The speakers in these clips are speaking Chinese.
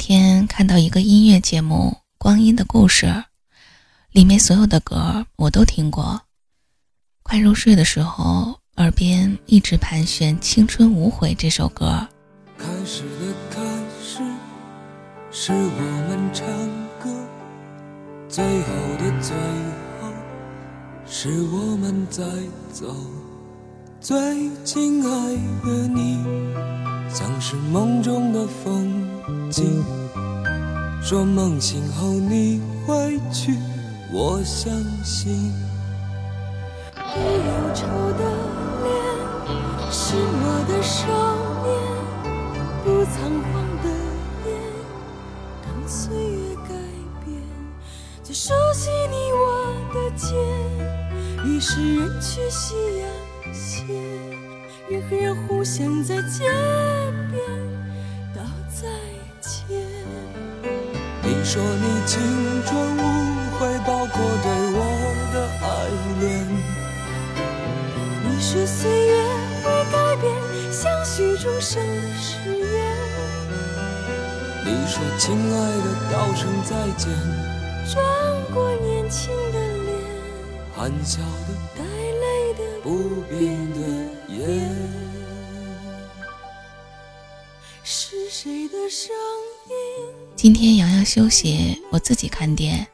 天看到一个音乐节目《光阴的故事》，里面所有的歌我都听过。快入睡的时候，耳边一直盘旋《青春无悔》这首歌。开始的开始，是我们唱歌；最后的最后，是我们在走。最亲爱的你，像是梦中的风景。说梦醒后你会去，我相信。你忧愁的脸，是我的少年，不仓皇的眼，当岁月改变。最熟悉你我的肩，于是人去夕阳斜。人和人互相在街边说你青春无悔，包括对我的爱恋。你说岁月会改变，相许终生的誓言。你说亲爱的，道声再见。转过年轻的脸，含笑的，带泪的，不变的。是谁的声音？今天洋洋休息，我自己看店，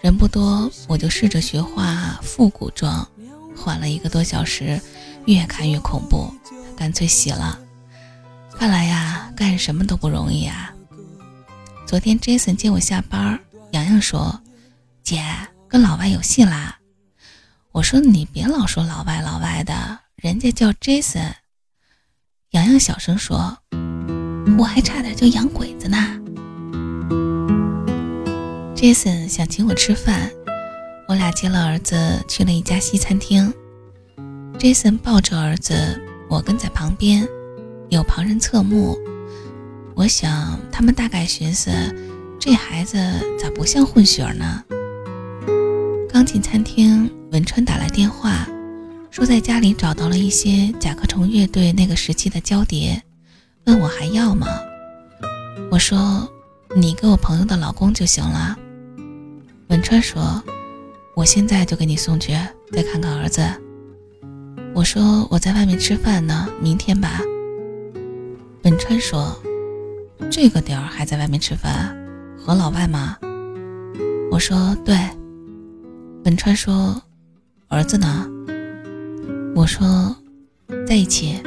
人不多，我就试着学画复古妆，画了一个多小时，越看越恐怖，干脆洗了。看来呀，干什么都不容易啊。昨天 Jason 接我下班，洋洋说：“姐，跟老外有戏啦。”我说：“你别老说老外老外的。”人家叫 Jason，洋洋小声说：“我还差点就养鬼子呢。” Jason 想请我吃饭，我俩接了儿子去了一家西餐厅。Jason 抱着儿子，我跟在旁边，有旁人侧目。我想他们大概寻思，这孩子咋不像混血儿呢？刚进餐厅，文川打来电话。说在家里找到了一些甲壳虫乐队那个时期的胶碟，问我还要吗？我说你给我朋友的老公就行了。文川说我现在就给你送去，再看看儿子。我说我在外面吃饭呢，明天吧。文川说这个点儿还在外面吃饭，和老外吗？我说对。文川说儿子呢？我说，在一起。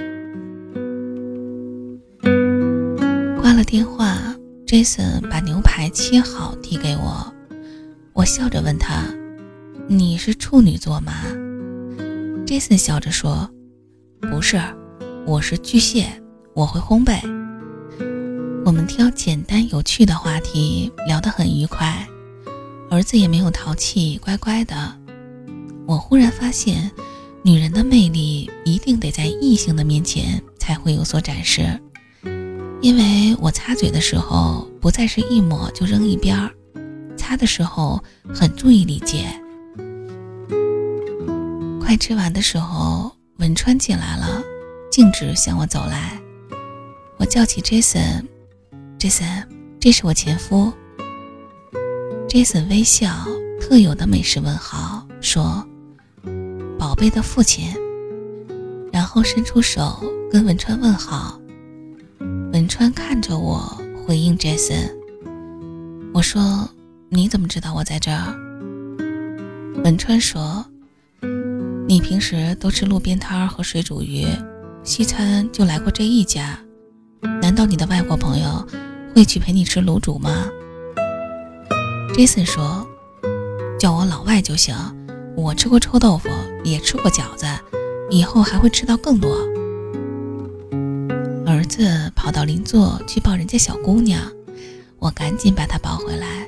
挂了电话，Jason 把牛排切好递给我，我笑着问他：“你是处女座吗？”Jason 笑着说：“不是，我是巨蟹，我会烘焙。”我们挑简单有趣的话题，聊得很愉快。儿子也没有淘气，乖乖的。我忽然发现。女人的魅力一定得在异性的面前才会有所展示，因为我擦嘴的时候不再是一抹就扔一边儿，擦的时候很注意礼节。快吃完的时候，文川进来了，径直向我走来。我叫起 Jason，Jason，这是我前夫。Jason 微笑，特有的美式问好，说。宝贝的父亲，然后伸出手跟文川问好。文川看着我回应 Jason。我说：“你怎么知道我在这儿？”文川说：“你平时都吃路边摊和水煮鱼，西餐就来过这一家。难道你的外国朋友会去陪你吃卤煮吗？”Jason 说：“叫我老外就行。”我吃过臭豆腐，也吃过饺子，以后还会吃到更多。次跑到邻座去抱人家小姑娘，我赶紧把她抱回来。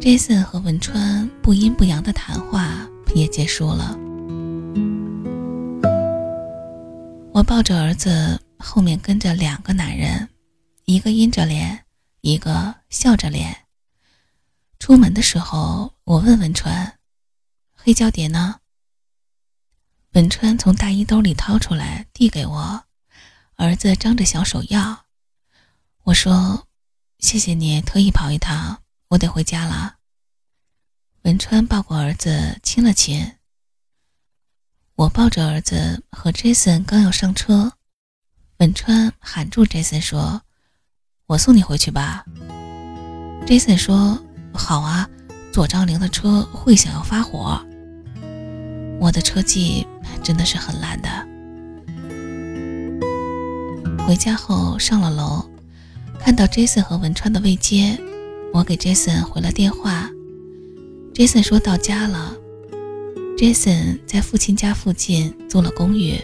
Jason 和文川不阴不阳的谈话也结束了。我抱着儿子，后面跟着两个男人，一个阴着脸，一个笑着脸。出门的时候，我问文川。黑胶碟呢？文川从大衣兜里掏出来，递给我。儿子张着小手要。我说：“谢谢你特意跑一趟，我得回家了。文川抱过儿子，亲了亲。我抱着儿子和 Jason 刚要上车，文川喊住 Jason 说：“我送你回去吧。”Jason 说：“好啊，左张玲的车会想要发火。”我的车技真的是很烂的。回家后上了楼，看到 Jason 和文川的未接，我给 Jason 回了电话。Jason 说到家了。Jason 在父亲家附近租了公寓。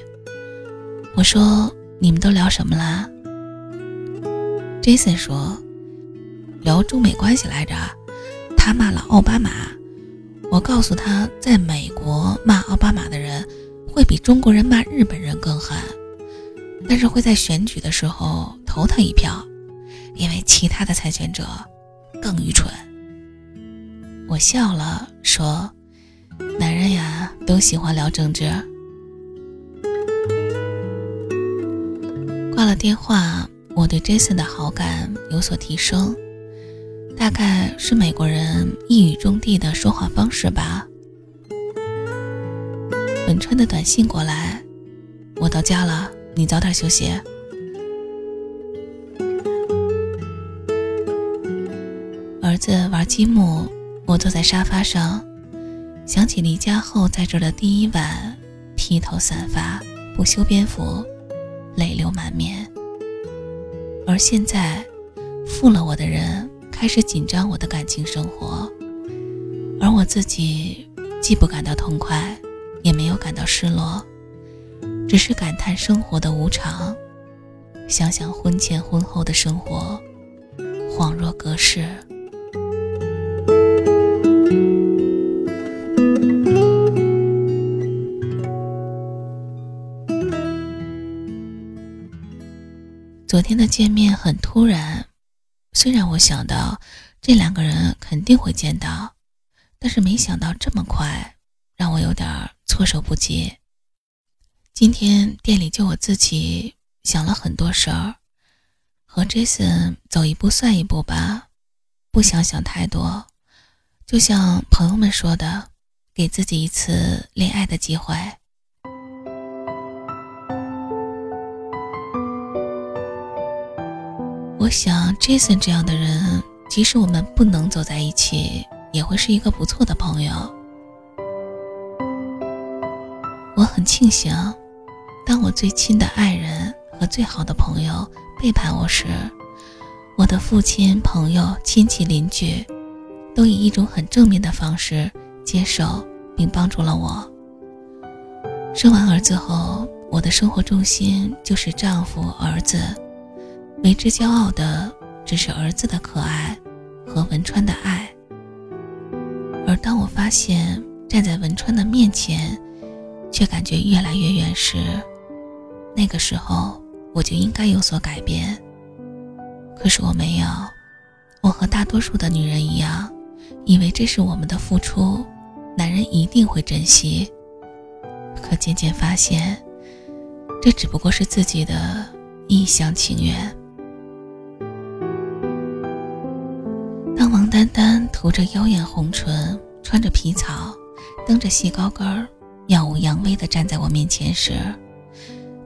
我说：“你们都聊什么啦？”Jason 说：“聊中美关系来着。他骂了奥巴马。我告诉他，在美国骂奥巴马的人会比中国人骂日本人更狠，但是会在选举的时候投他一票，因为其他的参选者更愚蠢。”我笑了，说：“男人呀，都喜欢聊政治。”挂了电话，我对 Jason 的好感有所提升，大概是美国人一语中的的说话方式吧。本川的短信过来：“我到家了，你早点休息。”儿子玩积木。我坐在沙发上，想起离家后在这的第一晚，披头散发，不修边幅，泪流满面。而现在，负了我的人开始紧张我的感情生活，而我自己既不感到痛快，也没有感到失落，只是感叹生活的无常，想想婚前婚后的生活，恍若隔世。昨天的见面很突然，虽然我想到这两个人肯定会见到，但是没想到这么快，让我有点措手不及。今天店里就我自己想了很多事儿，和 Jason 走一步算一步吧，不想想太多，就像朋友们说的，给自己一次恋爱的机会。我想，Jason 这样的人，即使我们不能走在一起，也会是一个不错的朋友。我很庆幸，我最亲的爱人和最好的朋友背叛我时，我的父亲、朋友、亲戚、邻居，都以一种很正面的方式接受并帮助了我。生完儿子后，我的生活重心就是丈夫、儿子。为之骄傲的只是儿子的可爱和文川的爱，而当我发现站在文川的面前，却感觉越来越远时，那个时候我就应该有所改变。可是我没有，我和大多数的女人一样，以为这是我们的付出，男人一定会珍惜。可渐渐发现，这只不过是自己的一厢情愿。当王丹丹涂着妖艳红唇，穿着皮草，蹬着细高跟儿，耀武扬威地站在我面前时，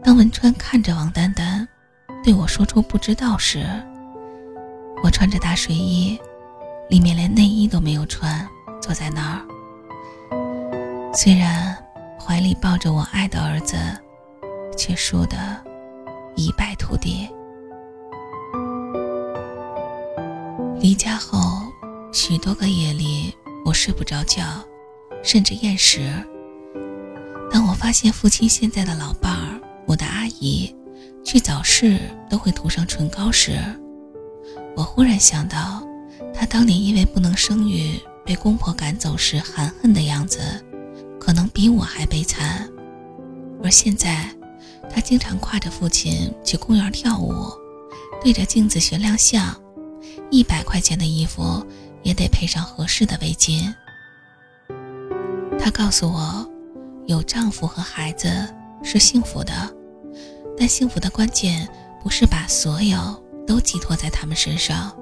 当文川看着王丹丹，对我说出“不知道”时，我穿着大睡衣，里面连内衣都没有穿，坐在那儿。虽然怀里抱着我爱的儿子，却输得一败涂地。离家后，许多个夜里我睡不着觉，甚至厌食。当我发现父亲现在的老伴儿，我的阿姨，去早市都会涂上唇膏时，我忽然想到，她当年因为不能生育被公婆赶走时含恨的样子，可能比我还悲惨。而现在，她经常挎着父亲去公园跳舞，对着镜子学亮相。一百块钱的衣服也得配上合适的围巾。她告诉我，有丈夫和孩子是幸福的，但幸福的关键不是把所有都寄托在他们身上，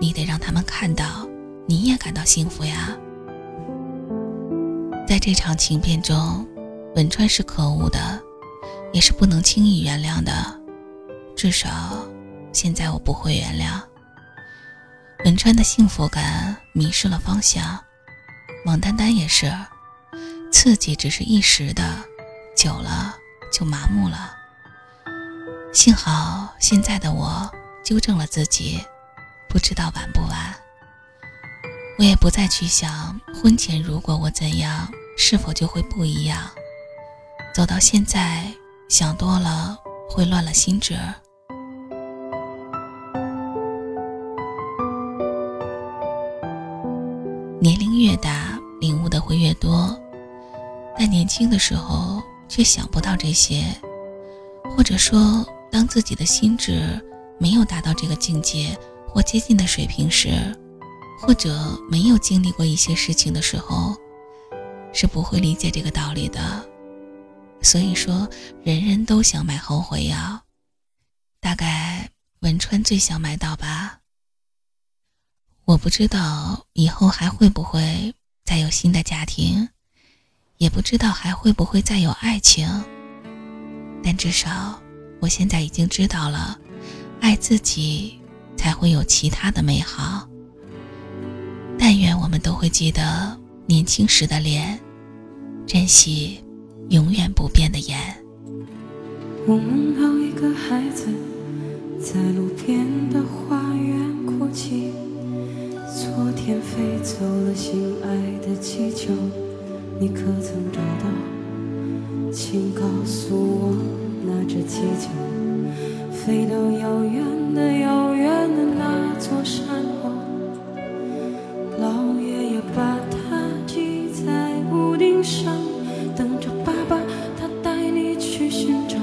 你得让他们看到，你也感到幸福呀。在这场情变中，文川是可恶的，也是不能轻易原谅的，至少现在我不会原谅。文川的幸福感迷失了方向，王丹丹也是，刺激只是一时的，久了就麻木了。幸好现在的我纠正了自己，不知道晚不晚。我也不再去想婚前如果我怎样，是否就会不一样。走到现在，想多了会乱了心智。年龄越大，领悟的会越多，但年轻的时候却想不到这些，或者说，当自己的心智没有达到这个境界或接近的水平时，或者没有经历过一些事情的时候，是不会理解这个道理的。所以说，人人都想买后悔药，大概文川最想买到吧。我不知道以后还会不会再有新的家庭，也不知道还会不会再有爱情。但至少我现在已经知道了，爱自己才会有其他的美好。但愿我们都会记得年轻时的脸，珍惜永远不变的眼。我梦到一个孩子在路边的花园哭泣。昨天飞走了心爱的气球，你可曾找到？请告诉我，那只气球飞到遥远的遥远的那座山后，老爷爷把它系在屋顶上，等着爸爸他带你去寻找。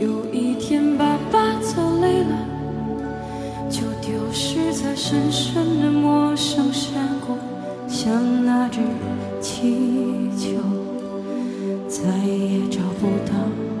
有一天爸爸走累了。就丢失在深深的陌生山谷，像那只气球，再也找不到。